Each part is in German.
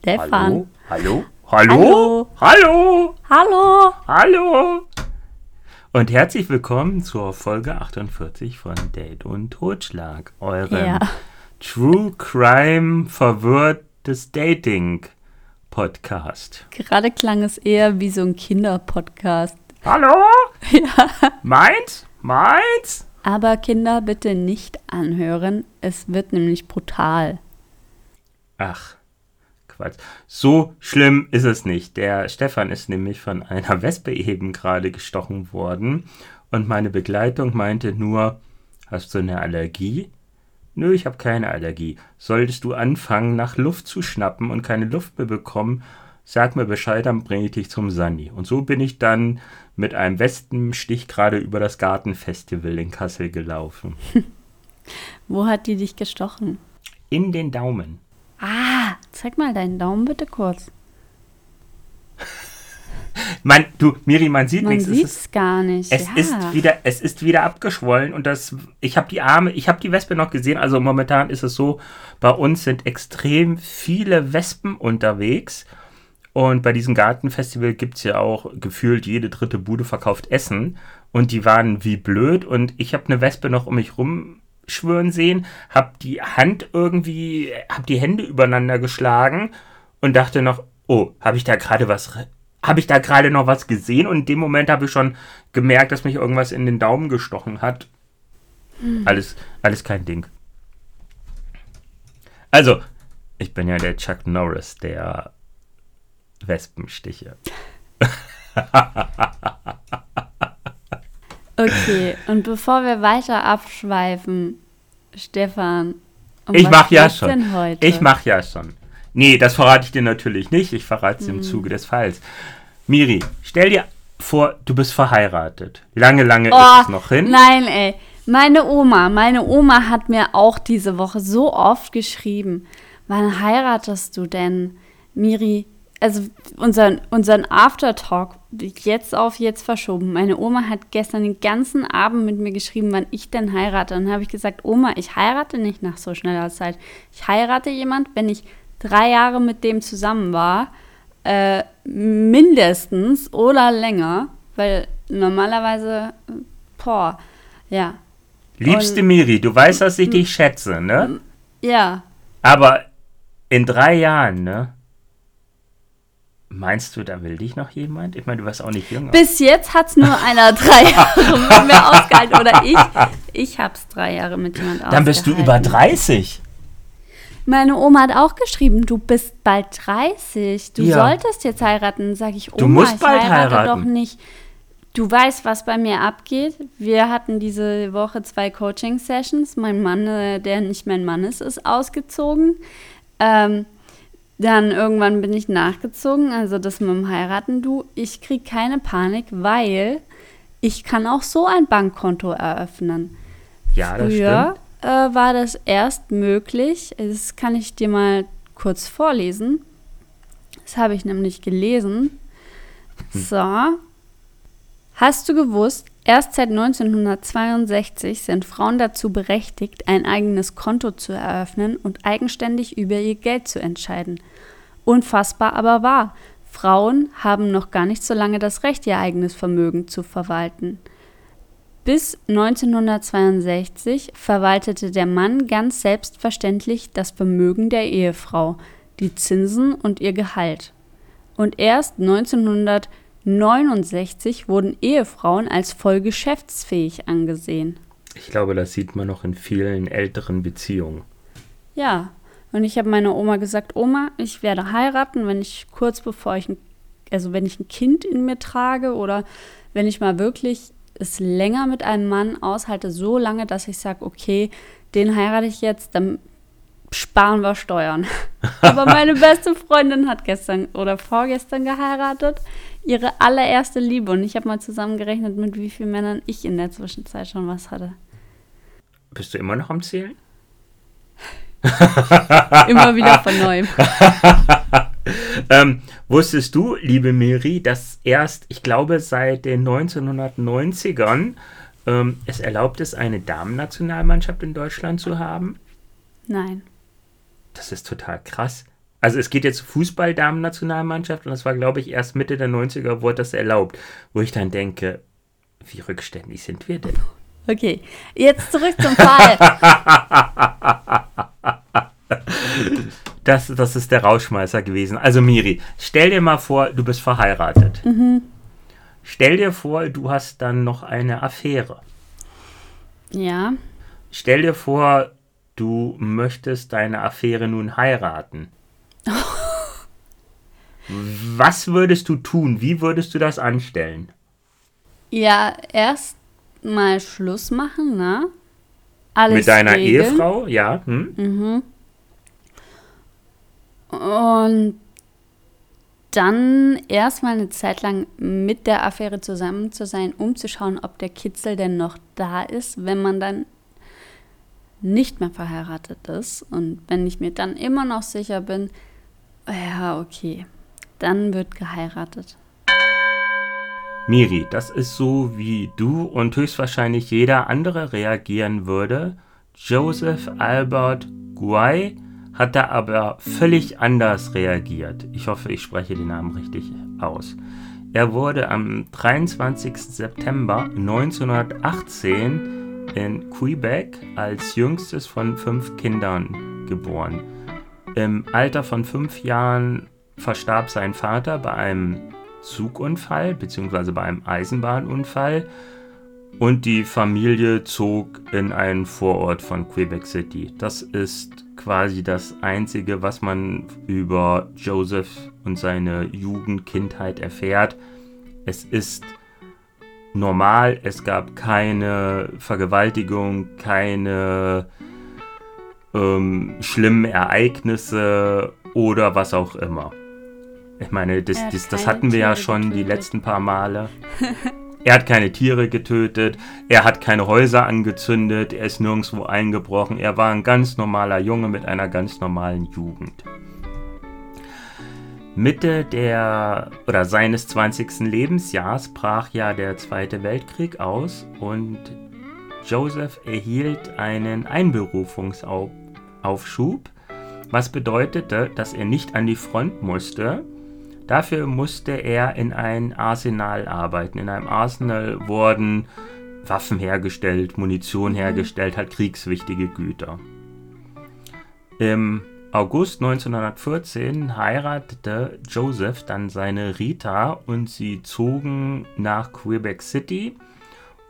Stefan. Hallo? Hallo? Hallo. Hallo? Hallo. Hallo? Und herzlich willkommen zur Folge 48 von Date und Totschlag, eurem Ja. True Crime verwirrtes Dating Podcast. Gerade klang es eher wie so ein Kinderpodcast. Hallo? Ja. Meins? Meins? Aber Kinder bitte nicht anhören. Es wird nämlich brutal. Ach, Quatsch. So schlimm ist es nicht. Der Stefan ist nämlich von einer Wespe eben gerade gestochen worden und meine Begleitung meinte nur, hast du eine Allergie? Nö, ich habe keine Allergie. Solltest du anfangen, nach Luft zu schnappen und keine Luft mehr bekommen, sag mir Bescheid, dann bringe ich dich zum Sani. Und so bin ich dann mit einem Wespenstich gerade über das Gartenfestival in Kassel gelaufen. Wo hat die dich gestochen? In den Daumen. Ah, zeig mal deinen Daumen bitte kurz. Man, du, Miri, man sieht Man nichts. Es sieht es gar nicht. Es ja. ist wieder, es ist wieder abgeschwollen und das, ich habe die Arme, ich habe die Wespe noch gesehen. Also momentan ist es so, bei uns sind extrem viele Wespen unterwegs und bei diesem Gartenfestival gibt es ja auch gefühlt jede dritte Bude verkauft Essen und die waren wie blöd und ich habe eine Wespe noch um mich rumschwören sehen, habe die Hand irgendwie, habe die Hände übereinander geschlagen und dachte noch, oh, habe ich da gerade was habe ich da gerade noch was gesehen und in dem Moment habe ich schon gemerkt, dass mich irgendwas in den Daumen gestochen hat. Alles, alles kein Ding. Also, ich bin ja der Chuck Norris der Wespenstiche. Okay, und bevor wir weiter abschweifen, Stefan, um Ich was mach ja schon. denn heute? Ich mach ja schon. Nee, das verrate ich dir natürlich nicht. Ich verrate es im Zuge des Falls. Miri, stell dir vor, du bist verheiratet. Lange, lange Oh, ist es noch hin. Nein, ey. Meine Oma, meine Oma hat mir auch diese Woche so oft geschrieben. Wann heiratest du denn, Miri? Also unseren, unseren Aftertalk jetzt auf jetzt verschoben. Meine Oma hat gestern den ganzen Abend mit mir geschrieben, wann ich denn heirate. Und dann habe ich gesagt, Oma, ich heirate nicht nach so schneller Zeit. Ich heirate jemand, wenn ich drei Jahre mit dem zusammen war, äh, mindestens oder länger, weil normalerweise, boah, ja, Liebste Und- Miri, du weißt, dass ich dich schätze, ne? ja, Aber in drei Jahren, ne? Meinst du, da will dich noch jemand? Ich meine, du warst auch nicht jünger. bis jetzt hat es nur einer drei Jahre mit mir ausgehalten oder ich, ich habe es drei Jahre mit jemand ausgehalten. Dann bist du über 30. Meine Oma hat auch geschrieben, du bist bald 30, du Ja. solltest jetzt heiraten. Sag ich, Oma, musst ich bald heirate heiraten. doch nicht. Du weißt, was bei mir abgeht. Wir hatten diese Woche zwei Coaching-Sessions. Mein Mann, äh, der nicht mein Mann ist, ist ausgezogen. Ähm, dann irgendwann bin ich nachgezogen, also das mit dem Heiraten. Du, ich krieg keine Panik, weil ich kann auch so ein Bankkonto eröffnen. Ja, das Früher stimmt. äh, war das erst möglich. Das kann ich dir mal kurz vorlesen. Das habe ich nämlich gelesen. Hm. So. Hast du gewusst, erst seit 1962 sind Frauen dazu berechtigt, ein eigenes Konto zu eröffnen und eigenständig über ihr Geld zu entscheiden. Unfassbar aber wahr. Frauen haben noch gar nicht so lange das Recht, ihr eigenes Vermögen zu verwalten. Bis 1962 verwaltete der Mann ganz selbstverständlich das Vermögen der Ehefrau, die Zinsen und ihr Gehalt. Und erst 1969 wurden Ehefrauen als voll geschäftsfähig angesehen. Ich glaube, das sieht man noch in vielen älteren Beziehungen. Ja, und ich habe meiner Oma gesagt, Oma, ich werde heiraten, wenn ich kurz bevor ich, ein, also wenn ich ein Kind in mir trage oder wenn ich mal wirklich es länger mit einem Mann aushalte, so lange, dass ich sage, okay, den heirate ich jetzt, dann sparen wir Steuern. Aber meine beste Freundin hat gestern oder vorgestern geheiratet. Ihre allererste Liebe. Und ich habe mal zusammengerechnet, mit wie vielen Männern ich in der Zwischenzeit schon was hatte. Bist du immer noch am Zählen? immer wieder von neuem. ähm, wusstest du, liebe Miri, dass erst, ich glaube, seit den 1990ern ähm, es erlaubt ist, eine Damen-Nationalmannschaft in Deutschland zu haben? Nein. Das ist total krass. Also es geht jetzt Fußball-Damen-Nationalmannschaft und das war, glaube ich, erst Mitte der 90er wurde das erlaubt. Wo ich dann denke, wie rückständig sind wir denn? Okay, jetzt zurück zum Fall. das, das ist der Rauschmeißer gewesen. Also Miri, stell dir mal vor, du bist verheiratet. Mhm. Stell dir vor, du hast dann noch eine Affäre. Ja. Stell dir vor, du möchtest deine Affäre nun heiraten. Was würdest du tun? Wie würdest du das anstellen? Ja, erst mal Schluss machen, ne? Alles Mit deiner regeln. Ehefrau, ja. Hm? Mhm. Und dann erstmal eine Zeit lang mit der Affäre zusammen zu sein, um zu schauen, ob der Kitzel denn noch da ist, wenn man dann nicht mehr verheiratet ist. Und wenn ich mir dann immer noch sicher bin, ja, okay, dann wird geheiratet. Miri, das ist so, wie du und höchstwahrscheinlich jeder andere reagieren würde. Joseph Albert Guay hat da aber völlig anders reagiert. Ich hoffe, ich spreche den Namen richtig aus. Er wurde am 23. September 1918 in Quebec als jüngstes von fünf Kindern geboren. Im Alter von fünf Jahren verstarb sein Vater bei einem Zugunfall bzw. bei einem Eisenbahnunfall und die Familie zog in einen Vorort von Quebec City. Das ist quasi das Einzige, was man über Joseph und seine Jugend, Kindheit erfährt. Es ist normal, es gab keine Vergewaltigung, keine ähm, schlimmen Ereignisse oder was auch immer. Ich meine, das, das, das hatten wir ja schon getötet. die letzten paar Male. Er hat keine Tiere getötet, er hat keine Häuser angezündet, er ist nirgendwo eingebrochen. Er war ein ganz normaler Junge mit einer ganz normalen Jugend. Mitte der oder seines 20. Lebensjahrs brach ja der Zweite Weltkrieg aus und Joseph erhielt einen Einberufungsaufschub, was bedeutete, dass er nicht an die Front musste, Dafür musste er in ein Arsenal arbeiten. In einem Arsenal wurden Waffen hergestellt, Munition hergestellt, halt kriegswichtige Güter. Im August 1914 heiratete Joseph dann seine Rita und sie zogen nach Quebec City,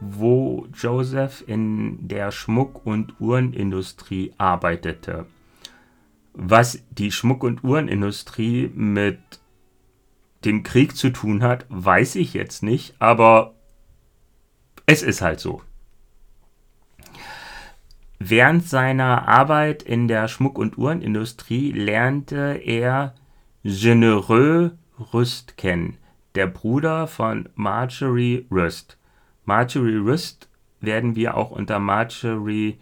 wo Joseph in der Schmuck- und Uhrenindustrie arbeitete. Was die Schmuck- und Uhrenindustrie mit dem Krieg zu tun hat, weiß ich jetzt nicht, aber es ist halt so. Während seiner Arbeit in der Schmuck- und Uhrenindustrie lernte er Genereux Rüst kennen, der Bruder von Marjorie Rüst. Marjorie Rüst werden wir auch unter Marjorie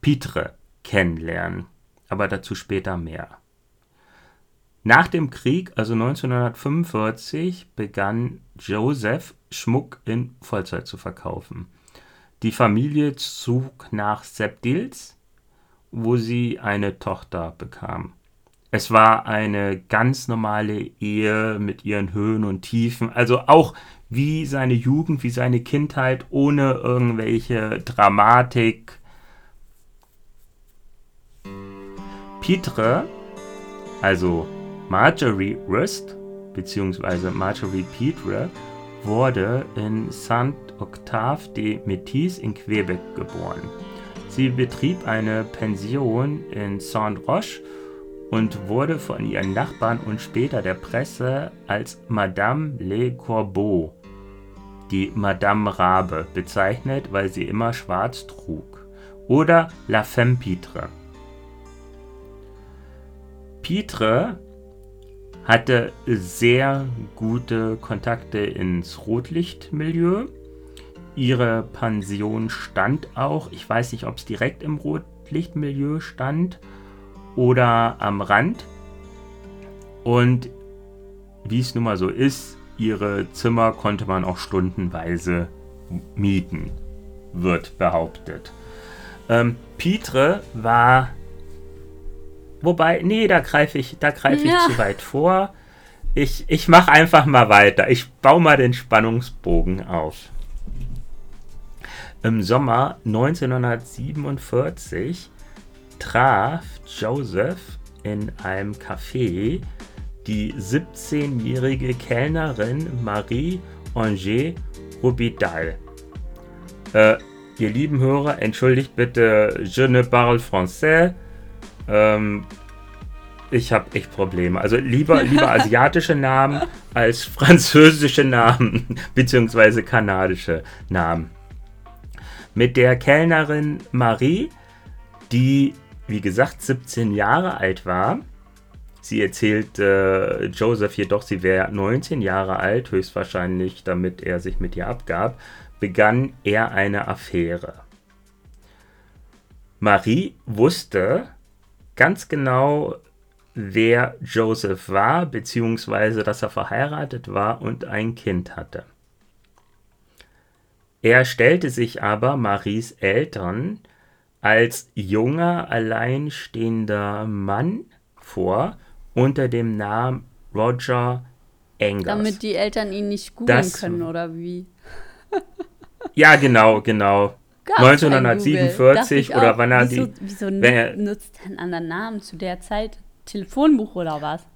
Pitre kennenlernen, aber dazu später mehr. Nach dem Krieg, also 1945, begann Joseph Schmuck in Vollzeit zu verkaufen. Die Familie zog nach Sepdils, wo sie eine Tochter bekam. Es war eine ganz normale Ehe mit ihren Höhen und Tiefen, also auch wie seine Jugend, wie seine Kindheit, ohne irgendwelche Dramatik. Pitre, also Marjorie Rust bzw. Marjorie Petre wurde in Saint-Octave de Métis in Quebec geboren. Sie betrieb eine Pension in Saint-Roch und wurde von ihren Nachbarn und später der Presse als Madame Le Corbeau, die Madame Rabe, bezeichnet, weil sie immer schwarz trug, oder La Femme Pitre. Pitre hatte sehr gute Kontakte ins Rotlichtmilieu. Ihre Pension stand auch, ich weiß nicht, ob es direkt im Rotlichtmilieu stand oder am Rand. Und wie es nun mal so ist, ihre Zimmer konnte man auch stundenweise mieten, wird behauptet. Ähm, Pitre war. Wobei, nee, da greife ich, da greife ja. ich zu weit vor. Ich, ich mache einfach mal weiter. Ich baue mal den Spannungsbogen auf. Im Sommer 1947 traf Joseph in einem Café die 17-jährige Kellnerin Marie Angers Rubidal. Äh, ihr lieben Hörer, entschuldigt bitte, je ne parle français. Ähm, ich habe echt Probleme. Also lieber, lieber asiatische Namen als französische Namen, beziehungsweise kanadische Namen. Mit der Kellnerin Marie, die, wie gesagt, 17 Jahre alt war. Sie erzählt äh, Joseph jedoch, sie wäre 19 Jahre alt, höchstwahrscheinlich, damit er sich mit ihr abgab begann er eine Affäre. Marie wusste ganz genau, wer Joseph war, beziehungsweise dass er verheiratet war und ein Kind hatte. Er stellte sich aber Maries Eltern als junger, alleinstehender Mann vor unter dem Namen Roger Engers. Damit die Eltern ihn nicht googeln können, oder wie? Ja, genau, genau. Gab's 1947 oder wann er wieso, die. Wieso er, nutzt er einen anderen Namen zu der Zeit? Telefonbuch oder was?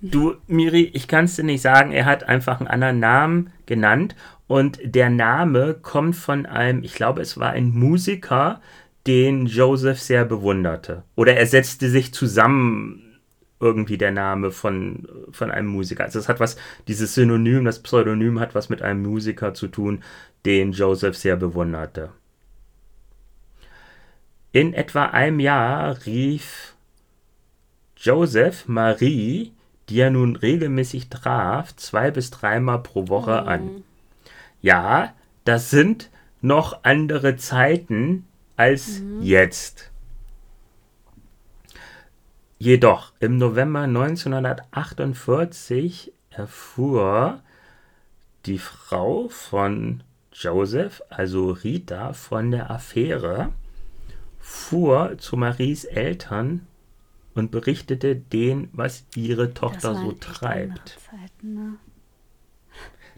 Du, Miri, ich kann es dir nicht sagen. Er hat einfach einen anderen Namen genannt. Und der Name kommt von einem, ich glaube, es war ein Musiker, den Joseph sehr bewunderte. Oder er setzte sich zusammen irgendwie der Name von, von einem Musiker. Also es hat was, dieses Synonym, das Pseudonym hat was mit einem Musiker zu tun, den Joseph sehr bewunderte. In etwa einem Jahr rief Joseph Marie, die er nun regelmäßig traf, zwei bis dreimal pro Woche mhm. an. Ja, das sind noch andere Zeiten als mhm. jetzt. Jedoch im November 1948 erfuhr die Frau von Joseph, also Rita, von der Affäre, fuhr zu Maries Eltern und berichtete denen, was ihre Tochter so treibt. Zeiten, ne?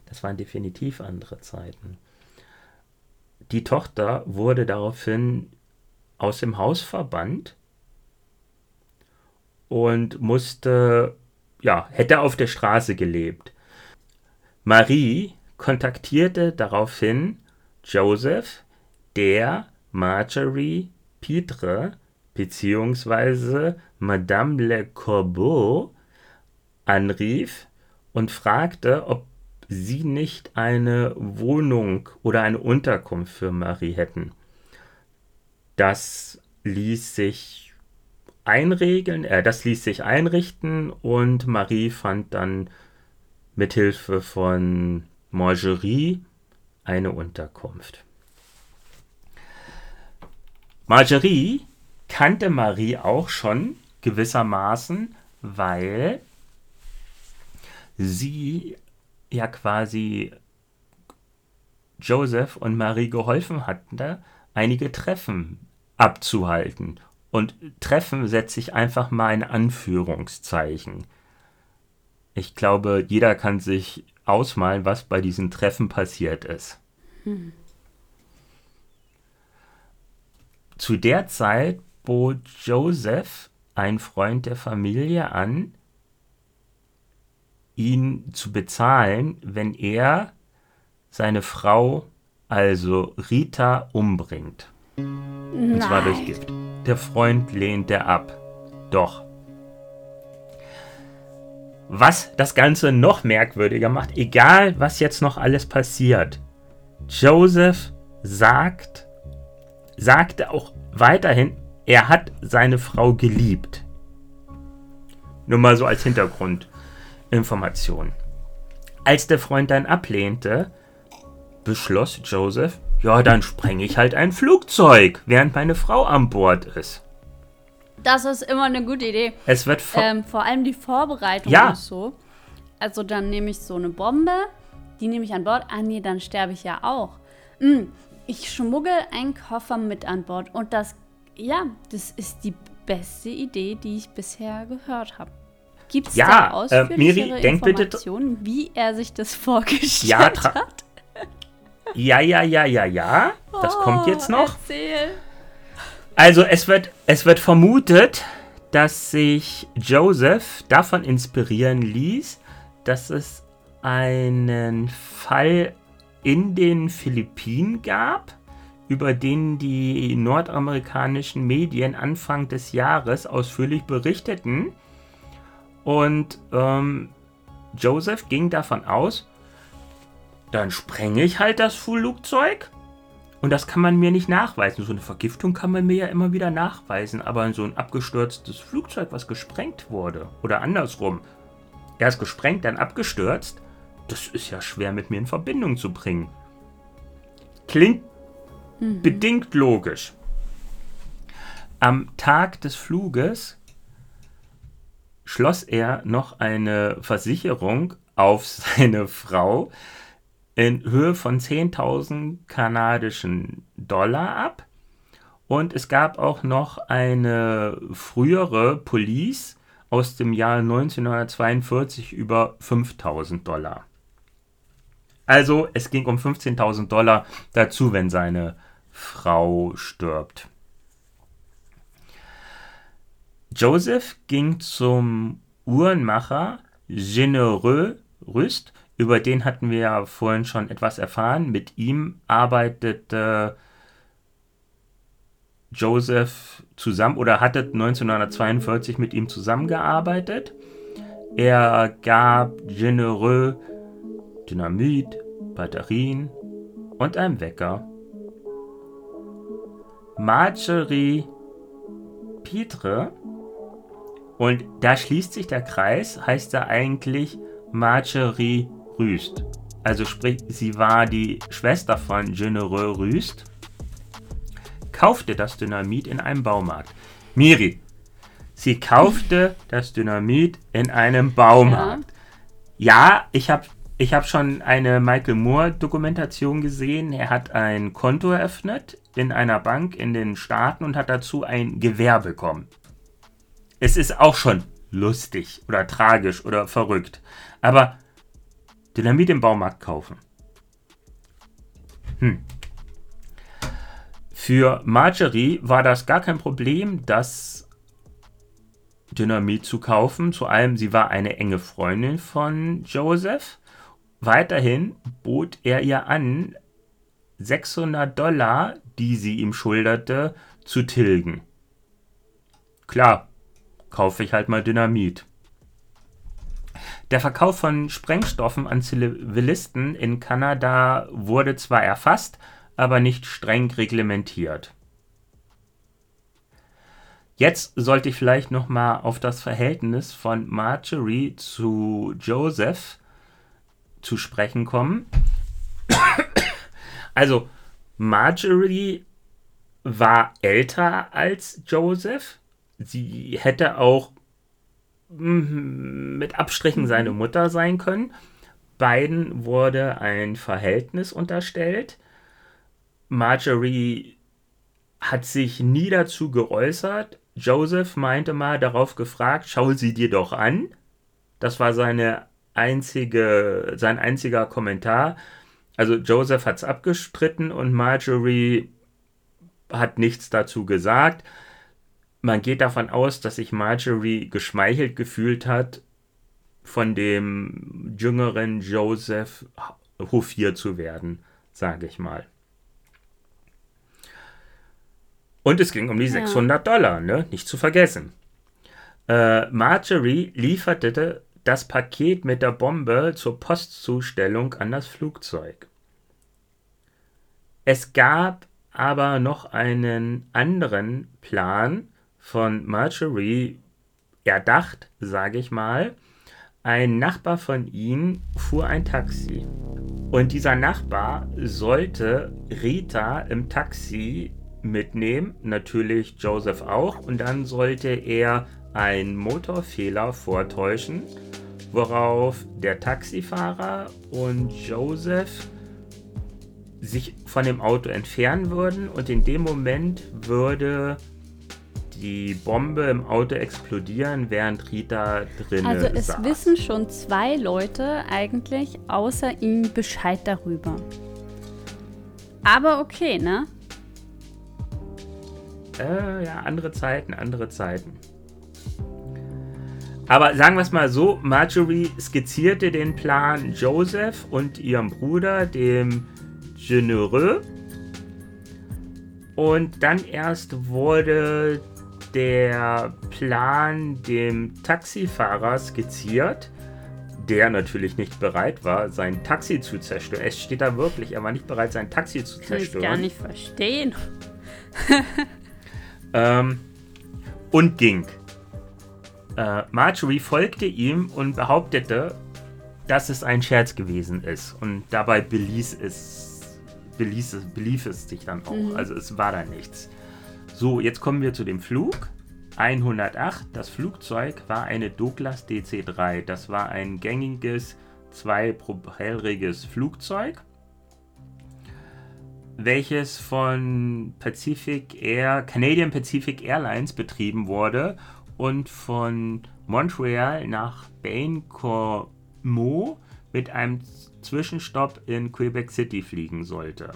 Das waren definitiv andere Zeiten. Die Tochter wurde daraufhin aus dem Haus verbannt und musste, ja, hätte auf der Straße gelebt. Marie kontaktierte daraufhin Joseph, der Marjorie Pitre bzw. Madame Le Corbeau anrief und fragte, ob sie nicht eine Wohnung oder eine Unterkunft für Marie hätten. Das ließ sich einregeln, äh, das ließ sich einrichten und Marie fand dann mithilfe von Margerie eine Unterkunft. Margerie kannte Marie auch schon gewissermaßen, weil sie ja quasi Joseph und Marie geholfen hatte, einige Treffen abzuhalten und Treffen setze ich einfach mal in Anführungszeichen. Ich glaube, jeder kann sich ausmalen, was bei diesen Treffen passiert ist. Hm. Zu der Zeit bot Joseph, ein Freund der Familie, an, ihn zu bezahlen, wenn er seine Frau, also Rita, umbringt. Nein. Und zwar durch Gift. Der Freund lehnte ab. Doch. Was das Ganze noch merkwürdiger macht, egal was jetzt noch alles passiert, Joseph sagt, sagte auch weiterhin, er hat seine Frau geliebt. Nur mal so als Hintergrundinformation. Als der Freund dann ablehnte, beschloss Joseph, ja, dann sprenge ich halt ein Flugzeug, während meine Frau an Bord ist. Das ist immer eine gute Idee. Es wird vor Ähm, vor allem die Vorbereitung Ja. ist so. Also dann nehme ich so eine Bombe, die nehme ich an Bord. Ah nee, dann sterbe ich ja auch. Mm, ich schmuggel einen Koffer mit an Bord und das, ja, das ist die beste Idee, die ich bisher gehört habe. Gibt es Ja, da äh, ausführlichere Miri, denk bitte- Informationen, wie er sich das vorgestellt Ja, hat? Ja, ja, ja, ja, ja. Das kommt jetzt noch. Oh, Erzähl. Also es wird, es wird vermutet, dass sich Joseph davon inspirieren ließ, dass es einen Fall in den Philippinen gab, über den die nordamerikanischen Medien Anfang des Jahres ausführlich berichteten. Und ähm, Joseph ging davon aus, dann sprenge ich halt das Flugzeug und das kann man mir nicht nachweisen. So eine Vergiftung kann man mir ja immer wieder nachweisen. Aber so ein abgestürztes Flugzeug, was gesprengt wurde, oder andersrum, erst gesprengt, dann abgestürzt, das ist ja schwer mit mir in Verbindung zu bringen. Klingt bedingt logisch. Am Tag des Fluges schloss er noch eine Versicherung auf seine Frau, in Höhe von 10.000 kanadischen Dollar ab. Und es gab auch noch eine frühere Police aus dem Jahr 1942 über 5.000 Dollar. Also es ging um 15.000 Dollar dazu, wenn seine Frau stirbt. Joseph ging zum Uhrenmacher Genereux Rüst über den hatten wir ja vorhin schon etwas erfahren. Mit ihm arbeitete Joseph zusammen oder hatte 1942 mit ihm zusammengearbeitet. Er gab Genereux Dynamit, Batterien und einen Wecker. Marjorie Pitre, und da schließt sich der Kreis, heißt er eigentlich Marjorie Rüst. Also sprich, sie war die Schwester von Genereux Rüst. Kaufte das Dynamit in einem Baumarkt. Miri, sie kaufte das Dynamit in einem Baumarkt. Ja, ich habe ich hab schon eine Michael Moore-Dokumentation gesehen. Er hat ein Konto eröffnet in einer Bank in den Staaten und hat dazu ein Gewehr bekommen. Es ist auch schon lustig oder tragisch oder verrückt. Aber Dynamit im Baumarkt kaufen. Hm. Für Marjorie war das gar kein Problem, das Dynamit zu kaufen. Zu allem, sie war eine enge Freundin von Joseph. Weiterhin bot er ihr an, 600 Dollar, die sie ihm schulderte, zu tilgen. Klar, kaufe ich halt mal Dynamit. Der Verkauf von Sprengstoffen an Zivilisten in Kanada wurde zwar erfasst, aber nicht streng reglementiert. Jetzt sollte ich vielleicht noch mal auf das Verhältnis von Marjorie zu Joseph zu sprechen kommen. Also Marjorie war älter als Joseph. Sie hätte auch mm, mit Abstrichen seine Mutter sein können. Beiden wurde ein Verhältnis unterstellt. Marjorie hat sich nie dazu geäußert. Joseph meinte mal darauf gefragt, schau sie dir doch an. Das war seine einzige, sein einziger Kommentar. Also Joseph hat es abgestritten und Marjorie hat nichts dazu gesagt. Man geht davon aus, dass sich Marjorie geschmeichelt gefühlt hat, von dem jüngeren Joseph hofiert zu werden, sage ich mal. Und es ging um die 600 Dollar, ne? nicht zu vergessen. Äh, Marjorie lieferte das Paket mit der Bombe zur Postzustellung an das Flugzeug. Es gab aber noch einen anderen Plan von Marjorie, erdacht, sage ich mal. Ein Nachbar von ihnen fuhr ein Taxi. Und dieser Nachbar sollte Rita im Taxi mitnehmen, natürlich Joseph auch. Und dann sollte er einen Motorfehler vortäuschen, worauf der Taxifahrer und Joseph sich von dem Auto entfernen würden und in dem Moment würde die Bombe im Auto explodieren, während Rita drin ist. Also es saß. wissen schon zwei Leute eigentlich außer ihm Bescheid darüber. Aber okay, ne? Äh, ja, andere Zeiten, andere Zeiten. Aber sagen wir es mal so, Marjorie skizzierte den Plan Joseph und ihrem Bruder, dem Genereux. Und dann erst wurde der Plan dem Taxifahrer skizziert, der natürlich nicht bereit war, sein Taxi zu zerstören. Es steht da wirklich, er war nicht bereit, sein Taxi zu Kann ich zerstören. gar nicht verstehen. Ähm, und ging. Äh, Marjorie folgte ihm und behauptete, dass es ein Scherz gewesen ist. Und dabei beließ es, beließ es, belief es sich dann auch. Also es war da nichts. So, jetzt kommen wir zu dem Flug. 108, das Flugzeug war eine Douglas DC-3. Das war ein gängiges, zweipropellriges Flugzeug welches von Pacific Air, Canadian Pacific Airlines betrieben wurde und von Montreal nach Bain-Comeau mit einem Zwischenstopp in Quebec City fliegen sollte.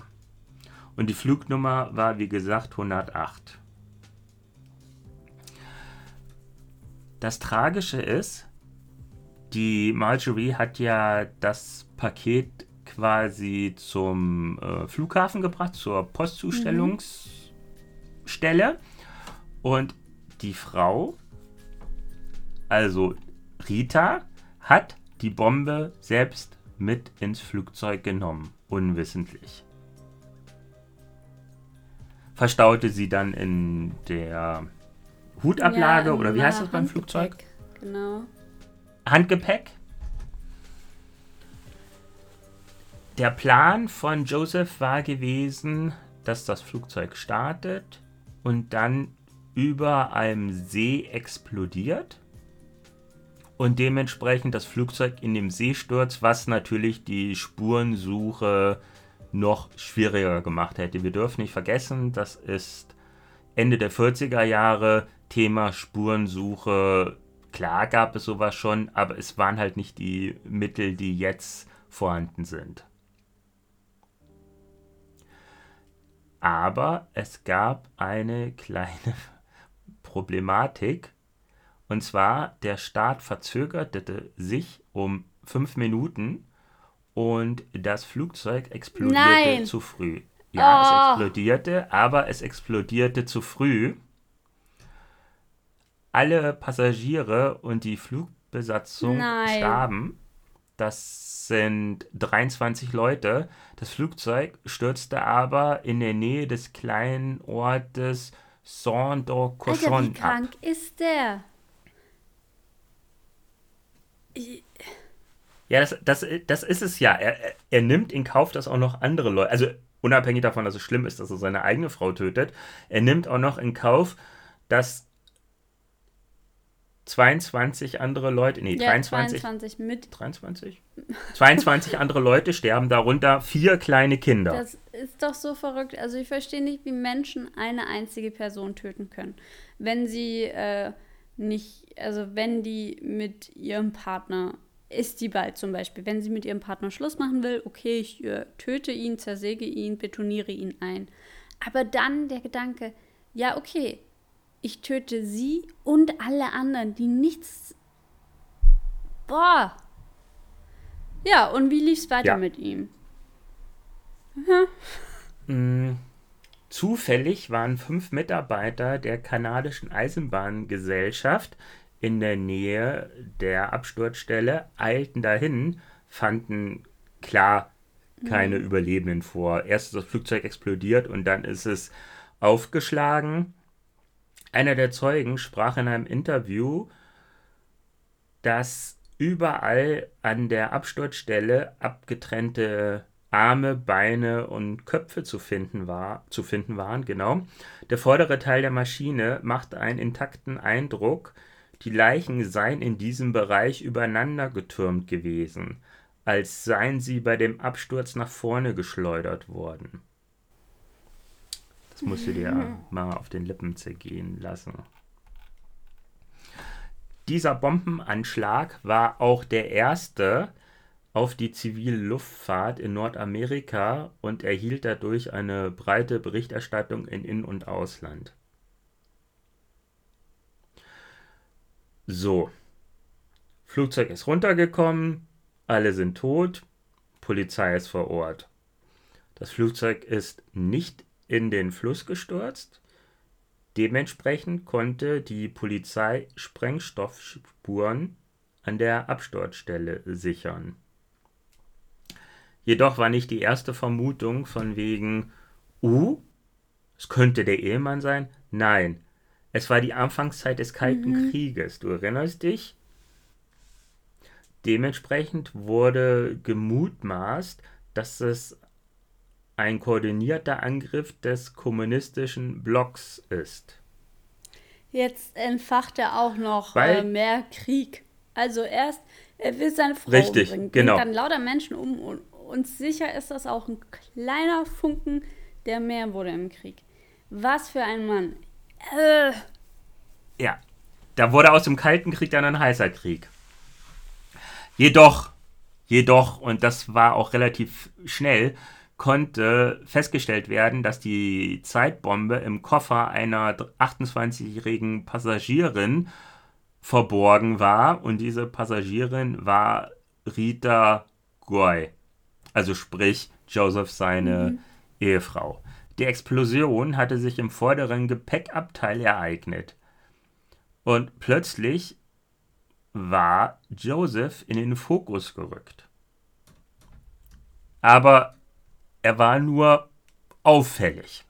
Und die Flugnummer war wie gesagt 108. Das Tragische ist, die Marjorie hat ja das Paket quasi zum äh, Flughafen gebracht, zur Postzustellungsstelle. Und die Frau, also Rita, hat die Bombe selbst mit ins Flugzeug genommen, unwissentlich. Verstaute sie dann in der Hutablage Ja, oder wie heißt äh, das beim Handgepäck. Flugzeug? Genau. Handgepäck. Der Plan von Joseph war gewesen, dass das Flugzeug startet und dann über einem See explodiert und dementsprechend das Flugzeug in dem See stürzt, was natürlich die Spurensuche noch schwieriger gemacht hätte. Wir dürfen nicht vergessen, das ist Ende der 40er Jahre Thema Spurensuche. Klar gab es sowas schon, aber es waren halt nicht die Mittel, die jetzt vorhanden sind. Aber es gab eine kleine Problematik. Und zwar, der Start verzögerte sich um fünf Minuten und das Flugzeug explodierte Nein. zu früh. Ja, Oh. es explodierte, aber es explodierte zu früh. Alle Passagiere und die Flugbesatzung Nein. starben. Das sind 23 Leute. Das Flugzeug stürzte aber in der Nähe des kleinen Ortes Alter, wie Saint-d'Orcochon ab. krank ist der? Ich- Ja, das, das, das ist es ja. Er, er- nimmt in Kauf, dass auch noch andere Leute, also unabhängig davon, dass es schlimm ist, dass er seine eigene Frau tötet, er nimmt auch noch in Kauf, dass 22 andere Leute, nee, Ja, 23, 22 mit. 23? 22 andere Leute sterben, darunter vier kleine Kinder. Das ist doch so verrückt. Also ich verstehe nicht, wie Menschen eine einzige Person töten können. Wenn sie äh, nicht, also wenn die mit ihrem Partner, ist die bald zum Beispiel, wenn sie mit ihrem Partner Schluss machen will, okay, ich äh, töte ihn, zersäge ihn, betoniere ihn ein. Aber dann der Gedanke, ja, okay, ich töte sie und alle anderen, die nichts. Boah. Ja, und wie lief's weiter Ja. mit ihm? Mm, Zufällig waren fünf Mitarbeiter der kanadischen Eisenbahngesellschaft in der Nähe der Absturzstelle, eilten dahin, fanden klar keine Überlebenden vor. Erst ist das Flugzeug explodiert und dann ist es aufgeschlagen. Einer der Zeugen sprach in einem Interview dass überall an der Absturzstelle abgetrennte Arme, Beine und Köpfe zu finden, war, zu finden waren. Genau. Der vordere Teil der Maschine macht einen intakten Eindruck. Die Leichen seien in diesem Bereich übereinander getürmt gewesen, als seien sie bei dem Absturz nach vorne geschleudert worden. Das musst du dir mhm. mal auf den Lippen zergehen lassen. Dieser Bombenanschlag war auch der erste auf die zivile Luftfahrt in Nordamerika und erhielt dadurch eine breite Berichterstattung in In- und Ausland. So, Flugzeug ist runtergekommen, alle sind tot, Polizei ist vor Ort. Das Flugzeug ist nicht in den Fluss gestürzt, Dementsprechend konnte die Polizei Sprengstoffspuren an der Absturzstelle sichern. Jedoch war nicht die erste Vermutung von wegen, uh, es könnte der Ehemann sein. Nein, es war die Anfangszeit des Kalten mhm. Krieges. Du erinnerst dich? Dementsprechend wurde gemutmaßt, dass es ein koordinierter Angriff des kommunistischen Blocks ist. Jetzt entfacht er auch noch äh, mehr Krieg. Also erst, er will seine Frau richtig, umbringen, genau. dann lauter Menschen um und, und sicher ist das auch ein kleiner Funken, der mehr wurde im Krieg. Was für ein Mann. Äh. Ja, da wurde aus dem Kalten Krieg dann ein heißer Krieg. Jedoch, jedoch, und das war auch relativ schnell, konnte festgestellt werden, dass die Zeitbombe im Koffer einer 28-jährigen Passagierin verborgen war und diese Passagierin war Rita Goy, also sprich Joseph seine mhm. Ehefrau. Die Explosion hatte sich im vorderen Gepäckabteil ereignet. Und plötzlich war Joseph in den Fokus gerückt. Aber er war nur auffällig.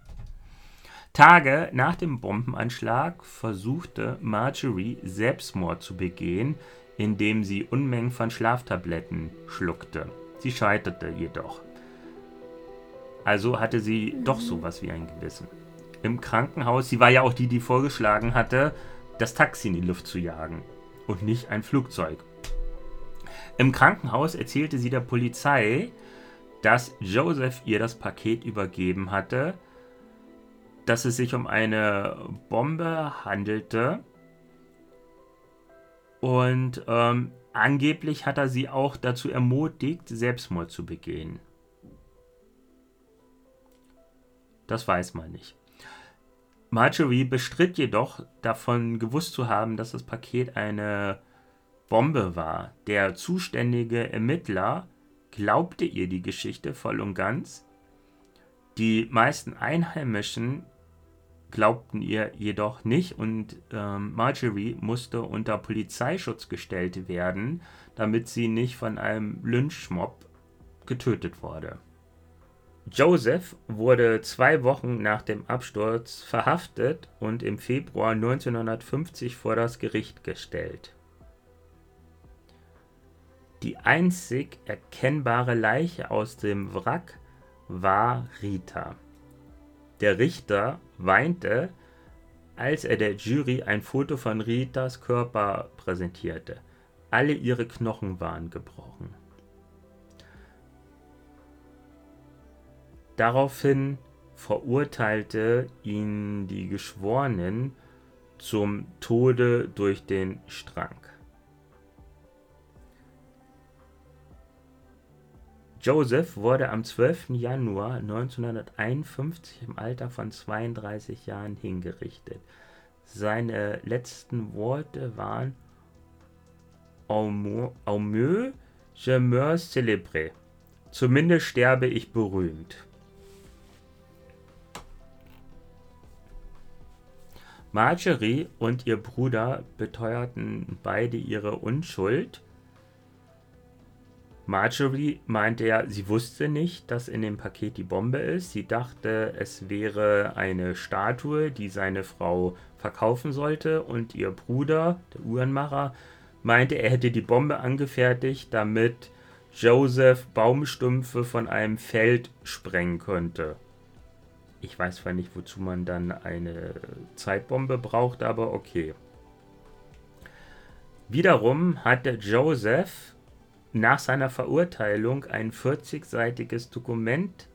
Tage nach dem Bombenanschlag versuchte Marjorie Selbstmord zu begehen, indem sie Unmengen von Schlaftabletten schluckte. Sie scheiterte jedoch. Also hatte sie doch sowas wie ein Gewissen. Im Krankenhaus, sie war ja auch die, die vorgeschlagen hatte, das Taxi in die Luft zu jagen und nicht ein Flugzeug. Im Krankenhaus erzählte sie der Polizei, dass Joseph ihr das Paket übergeben hatte, dass es sich um eine Bombe handelte. Und ähm, angeblich hat er sie auch dazu ermutigt, Selbstmord zu begehen. Das weiß man nicht. Marjorie bestritt jedoch, davon gewusst zu haben, dass das Paket eine Bombe war. Der zuständige Ermittler glaubte ihr die Geschichte voll und ganz. Die meisten Einheimischen glaubten ihr jedoch nicht und ähm, Marjorie musste unter Polizeischutz gestellt werden, damit sie nicht von einem Lynchmob getötet wurde. Joseph wurde zwei Wochen nach dem Absturz verhaftet und im Februar 1950 vor das Gericht gestellt. Die einzig erkennbare Leiche aus dem Wrack war Rita. Der Richter weinte, als er der Jury ein Foto von Ritas Körper präsentierte. Alle ihre Knochen waren gebrochen. Daraufhin verurteilte ihn die Geschworenen zum Tode durch den Strang. Joseph wurde am 12. Januar 1951 im Alter von 32 Jahren hingerichtet. Seine letzten Worte waren Au mieux je meurs célébré. Zumindest sterbe ich berühmt. Marjorie und ihr Bruder beteuerten beide ihre Unschuld Marjorie meinte ja, sie wusste nicht, dass in dem Paket die Bombe ist. Sie dachte, es wäre eine Statue, die seine Frau verkaufen sollte. Und ihr Bruder, der Uhrenmacher, meinte, er hätte die Bombe angefertigt, damit Joseph Baumstümpfe von einem Feld sprengen könnte. Ich weiß zwar nicht, wozu man dann eine Zeitbombe braucht, aber okay. Wiederum hatte Joseph nach seiner Verurteilung ein 40-seitiges Dokument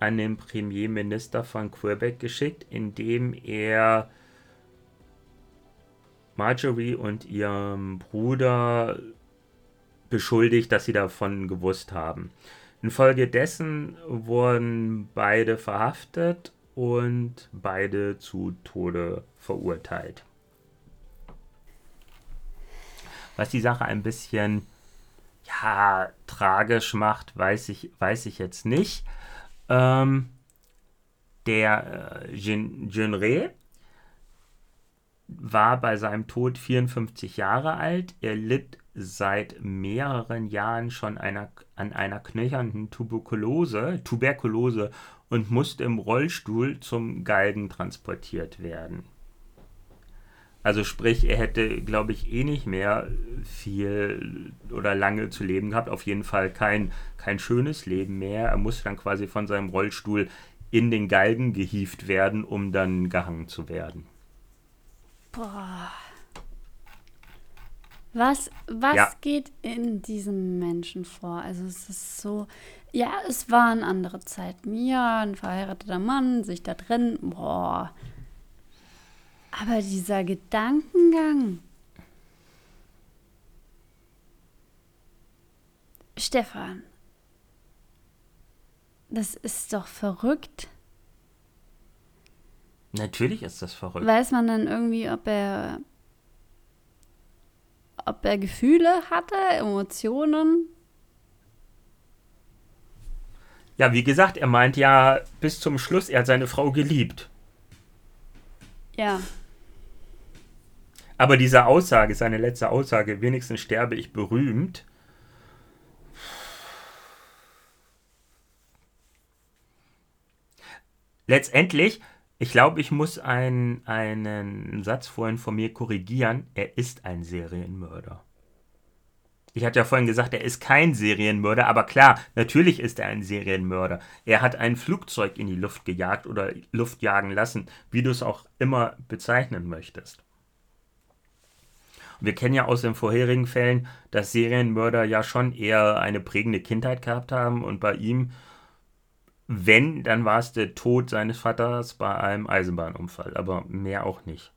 an den Premierminister von Quebec geschickt, in dem er Marjorie und ihrem Bruder beschuldigt, dass sie davon gewusst haben. Infolgedessen wurden beide verhaftet und beide zu Tode verurteilt. Was die Sache ein bisschen ja, tragisch macht, weiß ich, weiß ich jetzt nicht. Ähm, der äh, Genre war bei seinem Tod 54 Jahre alt. Er litt seit mehreren Jahren schon einer, an einer knöchernden Tuberkulose, Tuberkulose und musste im Rollstuhl zum Galgen transportiert werden. Also sprich, er hätte, glaube ich, eh nicht mehr viel oder lange zu leben gehabt. Auf jeden Fall kein, kein schönes Leben mehr. Er musste dann quasi von seinem Rollstuhl in den Galgen gehieft werden, um dann gehangen zu werden. Boah. Was, was ja. geht in diesem Menschen vor? Also es ist so, ja, es waren andere Zeiten. Ja, ein verheirateter Mann, sich da drin, boah. Aber dieser Gedankengang. Stefan, das ist doch verrückt. Natürlich ist das verrückt. Weiß man dann irgendwie, ob er ob er Gefühle hatte, Emotionen? Ja, wie gesagt, er meint ja bis zum Schluss, er hat seine Frau geliebt. Ja. Aber diese Aussage, seine letzte Aussage, wenigstens sterbe ich berühmt, letztendlich ich glaube, ich muss ein, einen Satz vorhin von mir korrigieren. Er ist ein Serienmörder. Ich hatte ja vorhin gesagt, er ist kein Serienmörder, aber klar, natürlich ist er ein Serienmörder. Er hat ein Flugzeug in die Luft gejagt oder Luft jagen lassen, wie du es auch immer bezeichnen möchtest. wir kennen ja aus den vorherigen Fällen, dass Serienmörder ja schon eher eine prägende Kindheit gehabt haben und bei ihm wenn, dann war es der Tod seines Vaters bei einem Eisenbahnunfall, aber mehr auch nicht.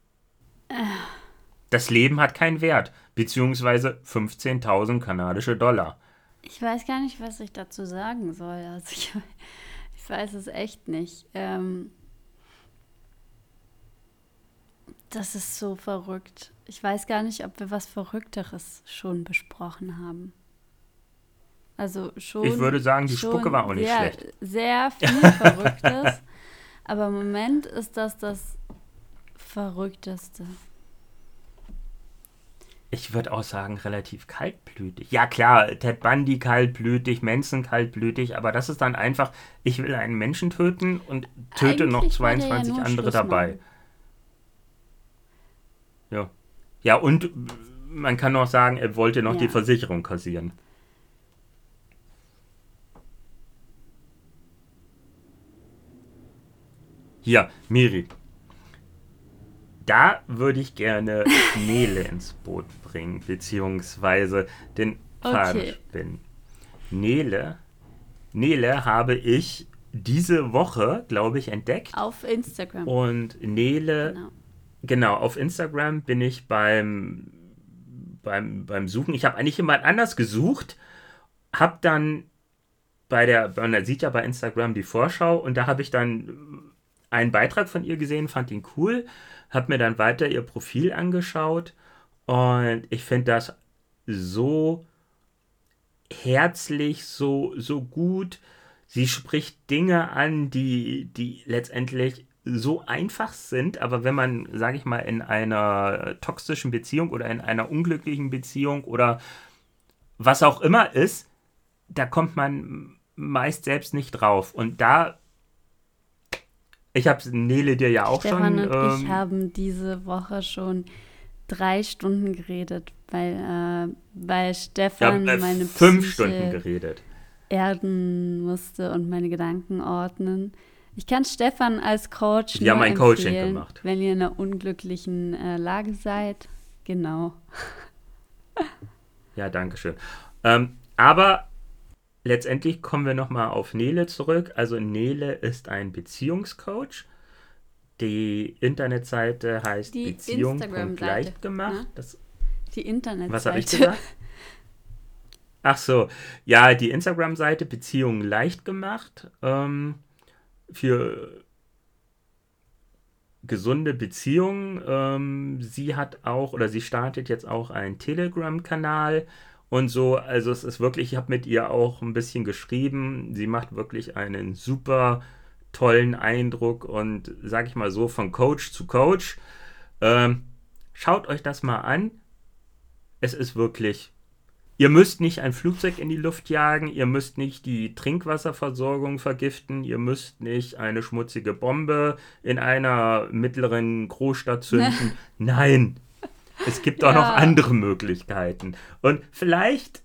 Das Leben hat keinen Wert, beziehungsweise 15.000 kanadische Dollar. Ich weiß gar nicht, was ich dazu sagen soll. Also ich, ich weiß es echt nicht. Ähm, das ist so verrückt. Ich weiß gar nicht, ob wir was Verrückteres schon besprochen haben. Also schon. Ich würde sagen, die Spucke war auch nicht sehr, schlecht. Sehr viel Verrücktes. aber im Moment ist das das Verrückteste. Ich würde auch sagen, relativ kaltblütig. Ja, klar, Ted Bundy kaltblütig, Manson kaltblütig, aber das ist dann einfach, ich will einen Menschen töten und töte Eigentlich noch 22 ja andere dabei. Ja. Ja, und man kann auch sagen, er wollte noch ja. die Versicherung kassieren. Hier, Miri. Da würde ich gerne Nele ins Boot bringen, beziehungsweise den Faden okay. spinnen. Nele, Nele habe ich diese Woche, glaube ich, entdeckt. Auf Instagram. Und Nele, genau, genau auf Instagram bin ich beim, beim, beim Suchen. Ich habe eigentlich jemand anders gesucht, habe dann bei der, man sieht ja bei Instagram die Vorschau und da habe ich dann einen Beitrag von ihr gesehen, fand ihn cool, habe mir dann weiter ihr Profil angeschaut und ich finde das so herzlich, so, so gut. Sie spricht Dinge an, die, die letztendlich so einfach sind, aber wenn man, sage ich mal, in einer toxischen Beziehung oder in einer unglücklichen Beziehung oder was auch immer ist, da kommt man meist selbst nicht drauf. Und da ich habe Nele dir ja auch Stefan schon. und ähm, ich haben diese Woche schon drei Stunden geredet, weil, äh, weil Stefan äh, meine fünf Psyche Stunden geredet. erden musste und meine Gedanken ordnen. Ich kann Stefan als Coach Die haben nur ein Coaching gemacht. wenn ihr in einer unglücklichen äh, Lage seid. Genau. Ja, danke schön. Ähm, aber letztendlich kommen wir nochmal auf Nele zurück. Also Nele ist ein Beziehungscoach. Die Internetseite heißt Die Beziehung leicht gemacht. ne? Das, Die Internetseite. was habe ich gesagt? Ach so, ja, die Instagram-Seite Beziehung leicht gemacht. Ähm, für gesunde Beziehungen. Ähm, sie hat auch oder sie startet jetzt auch einen Telegram-Kanal und so. Also es ist wirklich, ich habe mit ihr auch ein bisschen geschrieben. Sie macht wirklich einen super tollen Eindruck und sag ich mal so von Coach zu Coach. Ähm, schaut euch das mal an. Es ist wirklich Ihr müsst nicht ein Flugzeug in die Luft jagen, ihr müsst nicht die Trinkwasserversorgung vergiften, ihr müsst nicht eine schmutzige Bombe in einer mittleren Großstadt zünden. Nein, es gibt auch Ja. noch andere Möglichkeiten. Und vielleicht,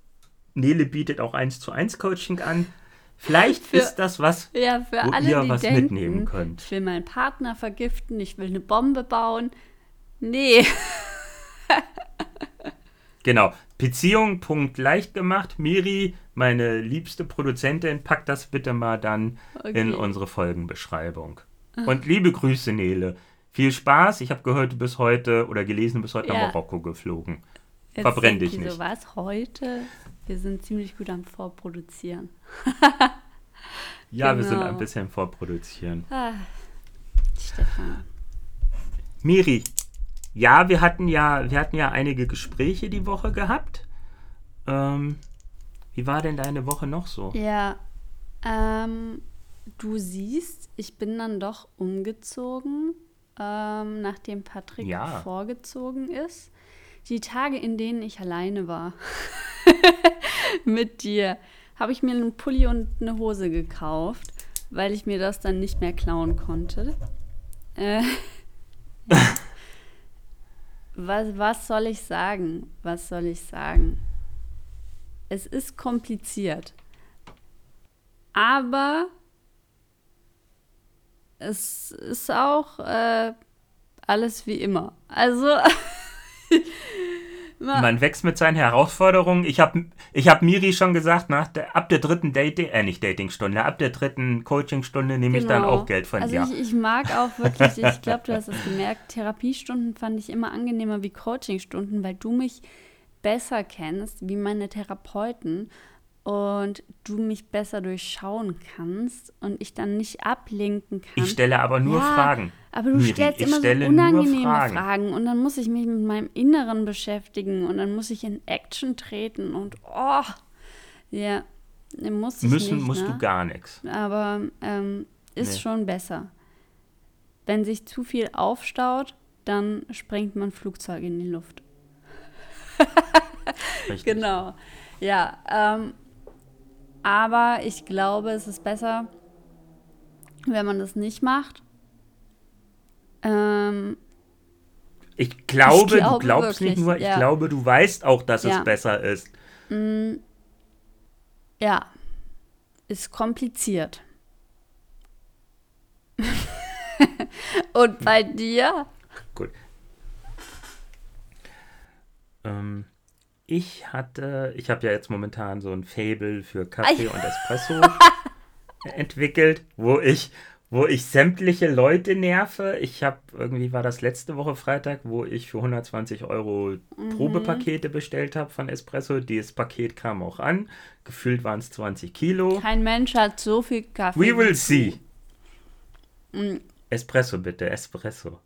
Nele bietet auch 1 zu 1 Coaching an. Vielleicht Für- ist das was, Ja, für wo alle, ihr die was denken, mitnehmen könnt. ich will meinen Partner vergiften, ich will eine Bombe bauen. Nee, Genau. Beziehung, Punkt leicht gemacht. Miri, meine liebste Produzentin, packt das bitte mal dann in Okay. unsere Folgenbeschreibung. Und liebe Grüße, Nele. Viel Spaß. Ich habe gehört, du bist heute oder gelesen, du bist heute nach Ja. Marokko geflogen. Jetzt Verbrenn dich nicht. So, was heute? Wir sind ziemlich gut am Vorproduzieren. Ja, wir sind Genau. ein bisschen vorproduzieren. Ah, Stefan. Miri, ja, wir hatten ja, wir hatten ja einige Gespräche die Woche gehabt. Ähm, wie war denn deine Woche noch so? Ja, ähm, du siehst, ich bin dann doch umgezogen, ähm, nachdem Patrick Ja. vorgezogen ist. Die Tage, in denen ich alleine war mit dir, habe ich mir einen Pulli und eine Hose gekauft, weil ich mir das dann nicht mehr klauen konnte. Äh, was, was soll ich sagen? Was soll ich sagen? Es ist kompliziert. Aber es ist auch äh, alles wie immer. Also, ma- Man wächst mit seinen Herausforderungen. Ich habe ich hab Miri schon gesagt, nach der, ab der dritten Dating, äh, nicht Datingstunde, ab der dritten Coachingstunde nehme ich dann Genau. auch Geld von also dir. ich, ich mag auch wirklich, ich glaube, du hast es gemerkt, Therapiestunden fand ich immer angenehmer wie Coachingstunden, weil du mich besser kennst wie meine Therapeuten und du mich besser durchschauen kannst und ich dann nicht ablenken kann. Ich stelle aber nur Ja, Fragen. Aber du Miri, stellst immer so unangenehme Fragen. Fragen. und dann muss ich mich mit meinem Inneren beschäftigen und dann muss ich in Action treten und oh, ja, muss ich Müssen nicht, musst ne? du gar nichts. Aber ähm, ist Nee. schon besser. Wenn sich zu viel aufstaut, dann sprengt man Flugzeuge in die Luft. Genau. Ja, ähm, aber ich glaube, es ist besser, wenn man das nicht macht. Ähm, Ich glaube, Ich du glaube glaubst wirklich, nicht nur, ich ja. glaube, du weißt auch, dass Ja. es besser ist. ja, ist kompliziert. Und bei dir? Gut. Ähm, ich hatte, ich habe ja jetzt momentan so ein Fable für Kaffee und Espresso entwickelt, wo ich, wo ich sämtliche Leute nerve. Ich habe, irgendwie war das letzte Woche Freitag, wo ich für 120 Euro Mhm. Probepakete bestellt habe von Espresso. Dieses Paket kam auch an. Gefühlt waren es 20 Kilo. Kein Mensch hat so viel Kaffee. We will see. Mm, Espresso bitte, Espresso.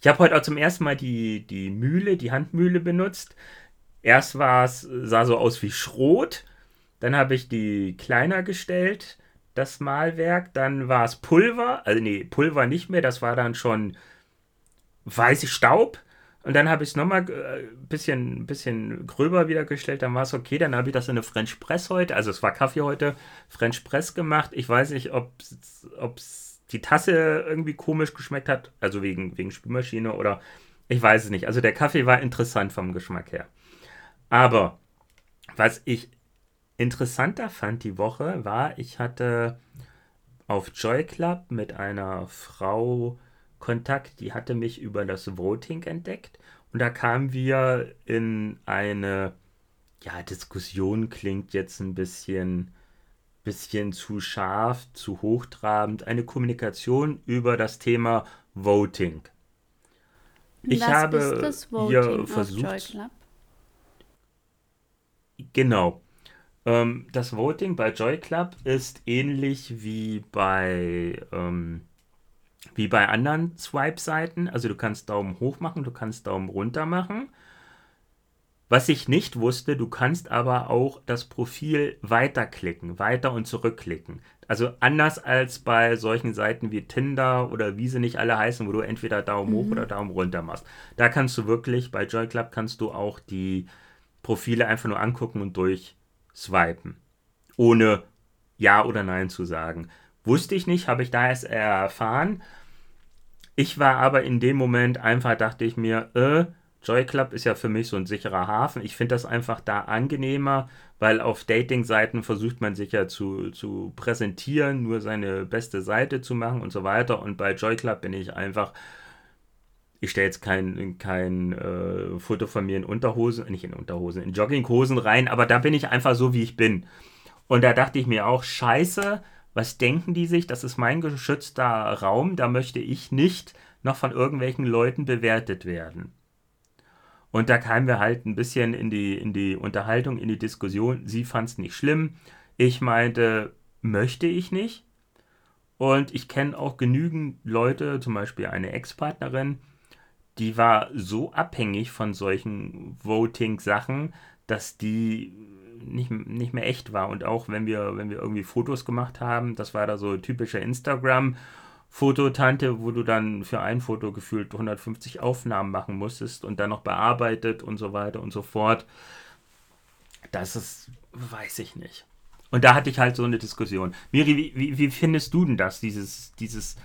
Ich habe heute auch zum ersten Mal die, die Mühle, die Handmühle benutzt. Erst war es, sah so aus wie Schrot. Dann habe ich die kleiner gestellt, das Malwerk. Dann war es Pulver. Also nee, Pulver nicht mehr. Das war dann schon weiße Staub. Und dann habe ich es nochmal ein äh, bisschen, bisschen gröber wieder gestellt. Dann war es okay. Dann habe ich das in eine French Press heute, also es war Kaffee heute, French Press gemacht. Ich weiß nicht, ob die Tasse irgendwie komisch geschmeckt hat, also wegen, wegen Spülmaschine oder Ich weiß es nicht. Also der Kaffee war interessant vom Geschmack her. Aber was ich interessanter fand die Woche war, ich hatte auf Joy Club mit einer Frau Kontakt, die hatte mich über das Voting entdeckt und da kamen wir in eine ja, Diskussion klingt jetzt ein bisschen bisschen zu scharf, zu hochtrabend, eine Kommunikation über das Thema Voting. Ich Was habe hier versucht. Genau. Ähm, das Voting bei Joy Club ist ähnlich wie bei, ähm, wie bei anderen Swipe-Seiten. Also du kannst Daumen hoch machen, du kannst Daumen runter machen. Was ich nicht wusste, du kannst aber auch das Profil weiterklicken, weiter und zurückklicken. Also anders als bei solchen Seiten wie Tinder oder wie sie nicht alle heißen, wo du entweder Daumen mhm. hoch oder Daumen runter machst. Da kannst du wirklich, bei Joy Club kannst du auch die Profile einfach nur angucken und durchswipen. Ohne Ja oder Nein zu sagen. Wusste ich nicht, habe ich da erst erfahren. Ich war aber in dem Moment einfach, dachte ich mir, äh, Joy Club ist ja für mich so ein sicherer Hafen. Ich finde das einfach da angenehmer, weil auf Dating-Seiten versucht man sich ja zu, zu präsentieren, nur seine beste Seite zu machen und so weiter. Und bei Joy Club bin ich einfach, ich stelle jetzt kein, kein äh, Foto von mir in Unterhosen, nicht in Unterhosen, in Jogginghosen rein, aber da bin ich einfach so, wie ich bin. Und da dachte ich mir auch, scheiße, was denken die sich? Das ist mein geschützter Raum, da möchte ich nicht noch von irgendwelchen Leuten bewertet werden. Und da kamen wir halt ein bisschen in die, in die Unterhaltung, in die Diskussion. Sie fand es nicht schlimm. Ich meinte, möchte ich nicht. Und ich kenne auch genügend Leute, zum Beispiel eine Ex-Partnerin, die war so abhängig von solchen Voting-Sachen, dass die nicht, nicht mehr echt war. Und auch wenn wir, wenn wir irgendwie Fotos gemacht haben, das war da so typischer Instagram. Fototante, wo du dann für ein Foto gefühlt 150 Aufnahmen machen musstest und dann noch bearbeitet und so weiter und so fort. Das ist, weiß ich nicht. Und da hatte ich halt so eine Diskussion. Miri, wie, wie, wie findest du denn das, dieses, dieses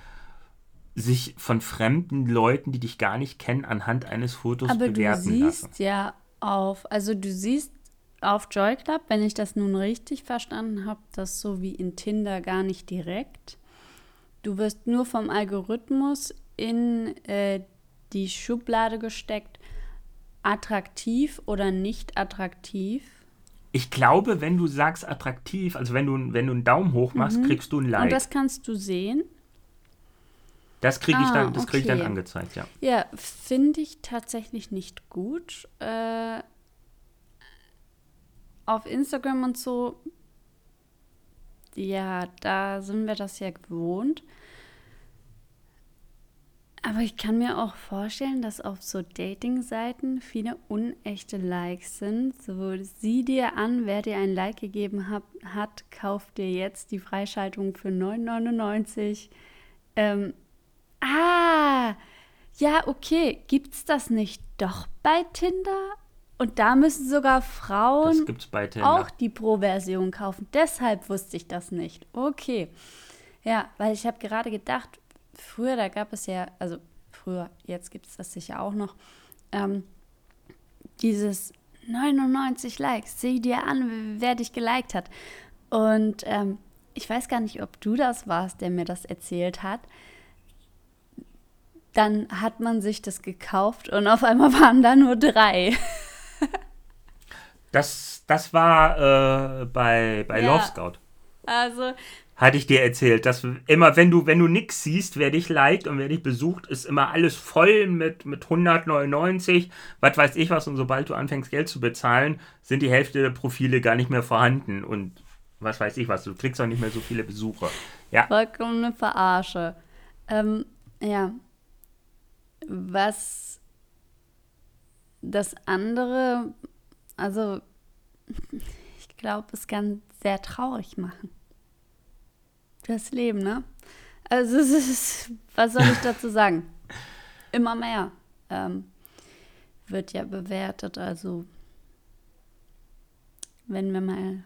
sich von fremden Leuten, die dich gar nicht kennen, anhand eines Fotos Aber bewerten du siehst lassen? ja auf, also du siehst auf Joy Club, wenn ich das nun richtig verstanden habe, das so wie in Tinder gar nicht direkt Du wirst nur vom Algorithmus in äh, die Schublade gesteckt, attraktiv oder nicht attraktiv. Ich glaube, wenn du sagst attraktiv, also wenn du, wenn du einen Daumen hoch machst, mhm. kriegst du ein Like. Und das kannst du sehen. Das kriege ich, ah, dann, krieg ich dann angezeigt, ja. Ja, finde ich tatsächlich nicht gut. Äh, auf Instagram und so ja, da sind wir das ja gewohnt. Aber ich kann mir auch vorstellen, dass auf so Dating-Seiten viele unechte Likes sind. So, sieh dir an, wer dir ein Like gegeben hat, hat kauft dir jetzt die Freischaltung für 9,99. Ähm, ah, ja, okay. Gibt's das nicht doch bei Tinder? Und da müssen sogar Frauen auch die Pro-Version kaufen. Deshalb wusste ich das nicht. Okay. Ja, weil ich habe gerade gedacht, früher, da gab es ja, also früher, jetzt gibt es das sicher auch noch, ähm, dieses 99 Likes, sieh dir an, wer dich geliked hat. Und ähm, ich weiß gar nicht, ob du das warst, der mir das erzählt hat. Dann hat man sich das gekauft und auf einmal waren da nur drei. Das, das war äh, bei, bei ja. Love Scout. Also. Hatte ich dir erzählt, dass immer, wenn du, wenn du nix siehst, wer dich liked und wer dich besucht, ist immer alles voll mit, mit 199, was weiß ich was. Und sobald du anfängst, Geld zu bezahlen, sind die Hälfte der Profile gar nicht mehr vorhanden. Und was weiß ich was, du kriegst auch nicht mehr so viele Besucher. Ja. Vollkommen eine Verarsche. Ähm, ja. Was das andere, also ich glaube, es kann sehr traurig machen. Das Leben, ne? Also es ist, was soll ich dazu sagen? Immer mehr ähm, wird ja bewertet. Also wenn wir mal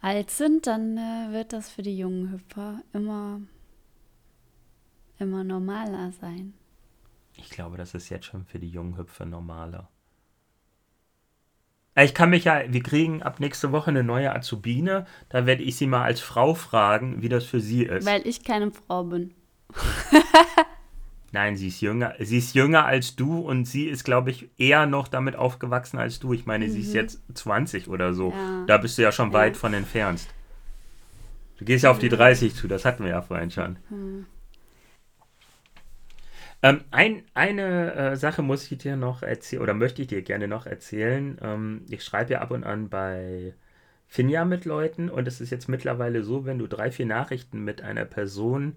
alt sind, dann äh, wird das für die jungen Hüpfer immer, immer normaler sein. Ich glaube, das ist jetzt schon für die jungen Hüpfer normaler. Ich kann mich ja, wir kriegen ab nächste Woche eine neue Azubine. Da werde ich sie mal als Frau fragen, wie das für sie ist. Weil ich keine Frau bin. Nein, sie ist jünger. Sie ist jünger als du und sie ist, glaube ich, eher noch damit aufgewachsen als du. Ich meine, mhm. sie ist mhm. jetzt 20 oder so. Ja. Da bist du ja schon ja. weit von entfernt. Du gehst ja auf die 30 zu, das hatten wir ja vorhin schon. Mhm. Ähm, ein, eine äh, Sache muss ich dir noch erzählen, oder möchte ich dir gerne noch erzählen. Ähm, ich schreibe ja ab und an bei Finja mit Leuten und es ist jetzt mittlerweile so, wenn du drei, vier Nachrichten mit einer Person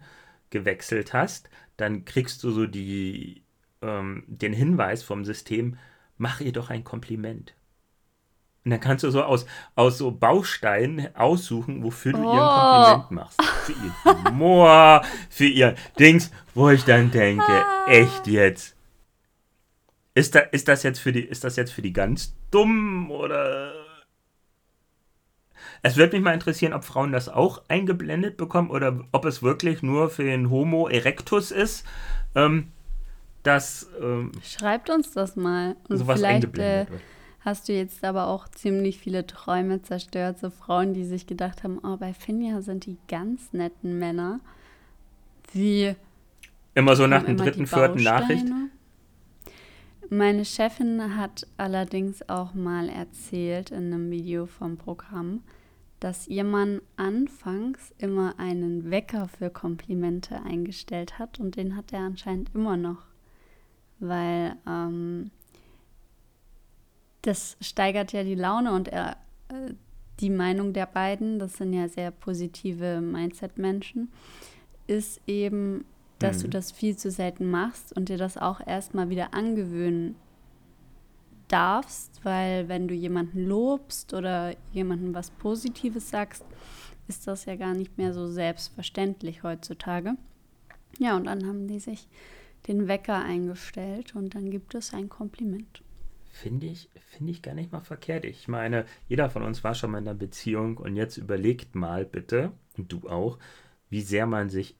gewechselt hast, dann kriegst du so die, ähm, den Hinweis vom System, mach ihr doch ein Kompliment. Und dann kannst du so aus, aus so Bausteinen aussuchen, wofür du oh. ihr ein Kompliment machst. Für ihr Humor, für ihr Dings, wo ich dann denke, ah. echt jetzt. Ist, da, ist, das jetzt für die, ist das jetzt für die ganz dumm oder. Es würde mich mal interessieren, ob Frauen das auch eingeblendet bekommen oder ob es wirklich nur für den Homo erectus ist. Ähm, dass. Ähm, Schreibt uns das mal. Und sowas vielleicht, eingeblendet äh, wird hast du jetzt aber auch ziemlich viele Träume zerstört. So Frauen, die sich gedacht haben, oh, bei Finja sind die ganz netten Männer. Wie. Immer so nach der dritten, vierten Nachricht. Meine Chefin hat allerdings auch mal erzählt in einem Video vom Programm, dass ihr Mann anfangs immer einen Wecker für Komplimente eingestellt hat und den hat er anscheinend immer noch. Weil ähm, das steigert ja die Laune und äh, die Meinung der beiden, das sind ja sehr positive Mindset-Menschen, ist eben, dass mhm. du das viel zu selten machst und dir das auch erstmal wieder angewöhnen darfst, weil wenn du jemanden lobst oder jemandem was Positives sagst, ist das ja gar nicht mehr so selbstverständlich heutzutage. Ja, und dann haben die sich den Wecker eingestellt und dann gibt es ein Kompliment. Finde ich, finde ich gar nicht mal verkehrt. Ich meine, jeder von uns war schon mal in einer Beziehung und jetzt überlegt mal bitte, und du auch, wie sehr man sich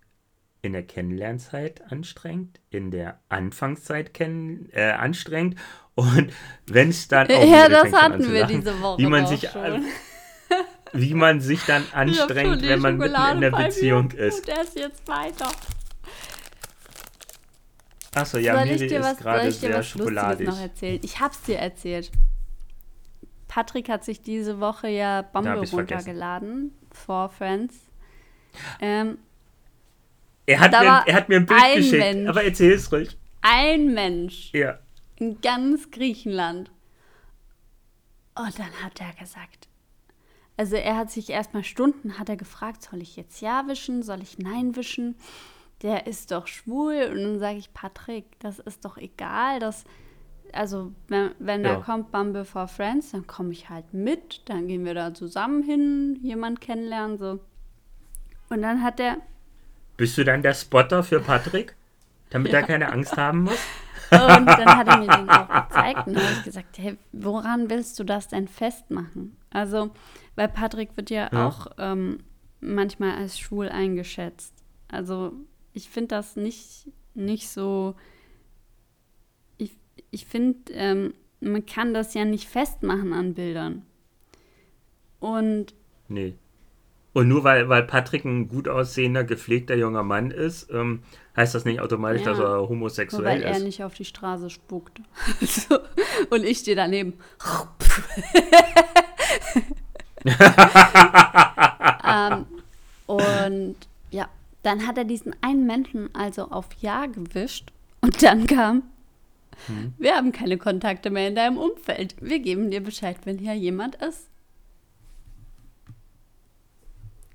in der Kennenlernzeit anstrengt, in der Anfangszeit kennen, äh, anstrengt und wenn es dann auch Ja, das hatten wir diese Woche wie man sich schon. wie man sich dann anstrengt, wenn man mitten in der Beziehung ist. Und er ist jetzt weiter. Achso, ja, soll Miri ist gerade sehr was schokoladig. noch erzählen? Ich hab's dir erzählt. Patrick hat sich diese Woche ja Bumble runtergeladen for Friends. Ähm, er, hat mir, er hat mir ein Bild ein geschickt, Mensch, aber erzähl es ruhig. Ein Mensch ja. in ganz Griechenland. Und dann hat er gesagt, also er hat sich erstmal Stunden, hat er gefragt, soll ich jetzt Ja wischen, soll ich Nein wischen? Der ist doch schwul. Und dann sage ich, Patrick, das ist doch egal. dass, also, wenn, wenn ja. da kommt Bumble for Friends, dann komme ich halt mit. Dann gehen wir da zusammen hin, jemand kennenlernen. So. Und dann hat der. Bist du dann der Spotter für Patrick? Damit ja. er keine Angst haben muss? Und dann hat er mir den auch gezeigt und dann habe ich gesagt, hey, woran willst du das denn festmachen? Also, weil Patrick wird ja, ja. auch ähm, manchmal als schwul eingeschätzt. Also ich finde das nicht, nicht so. Ich, ich finde, ähm, man kann das ja nicht festmachen an Bildern. Und. Nee. Und nur weil, weil Patrick ein gut aussehender, gepflegter junger Mann ist, ähm, heißt das nicht automatisch, ja, dass er homosexuell weil ist. Weil er nicht auf die Straße spuckt. so. Und ich stehe daneben. ähm, und ja, dann hat er diesen einen Menschen also auf Ja gewischt und dann kam, hm. wir haben keine Kontakte mehr in deinem Umfeld. Wir geben dir Bescheid, wenn hier jemand ist.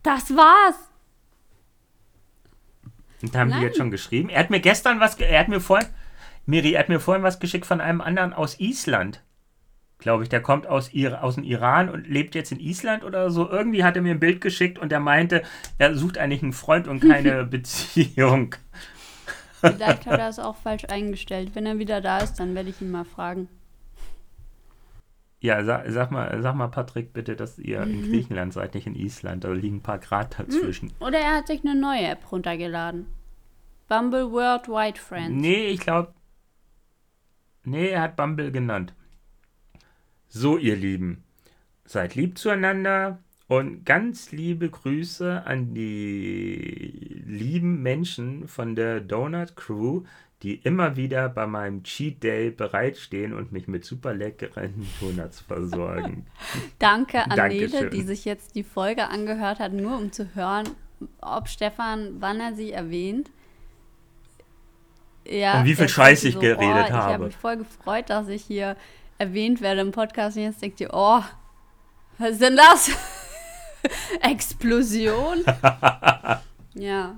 Das war's. Und da haben Nein. die jetzt schon geschrieben. Er hat mir gestern was, er hat mir vorhin, Miri, er hat mir vorhin was geschickt von einem anderen aus Island glaube ich. Der kommt aus, aus dem Iran und lebt jetzt in Island oder so. Irgendwie hat er mir ein Bild geschickt und er meinte, er sucht eigentlich einen Freund und keine Beziehung. Vielleicht hat er es auch falsch eingestellt. Wenn er wieder da ist, dann werde ich ihn mal fragen. Ja, sag, sag, mal, sag mal, Patrick, bitte, dass ihr in mhm. Griechenland seid, nicht in Island. Da liegen ein paar Grad dazwischen. Hm. Oder er hat sich eine neue App runtergeladen. Bumble Worldwide Friends. Nee, ich glaube, Nee, er hat Bumble genannt. So, ihr Lieben, seid lieb zueinander und ganz liebe Grüße an die lieben Menschen von der Donut Crew, die immer wieder bei meinem Cheat Day bereitstehen und mich mit super leckeren Donuts versorgen. Danke an Dankeschön. Die sich jetzt die Folge angehört hat, nur um zu hören, ob Stefan, wann er sie erwähnt. Ja, Und wie viel Scheiß ich sie geredet oh, Ich habe. habe mich voll gefreut, dass ich hier erwähnt werde im Podcast. Und jetzt denkt ihr, oh, was ist denn das? Explosion? ja.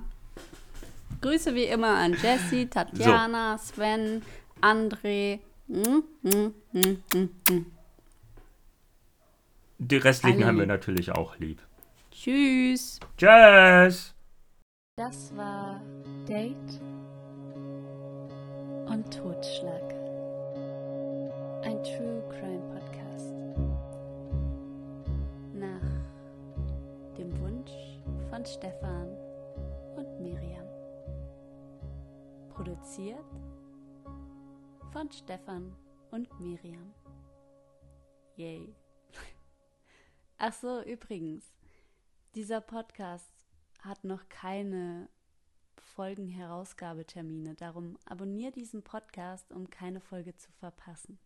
Grüße wie immer an Jessie, Tatjana, Sven, André. Mm, mm, mm, mm, mm. Die restlichen Alle haben wir natürlich auch lieb. Tschüss. Tschüss! Das war Date und Totschlag. Ein True Crime Podcast. Nach dem Wunsch von Stefan und Miriam. Produziert von Stefan und Miriam. Yay. Ach so, übrigens, dieser Podcast hat noch keine Folgenherausgabetermine. Darum abonniere diesen Podcast, um keine Folge zu verpassen.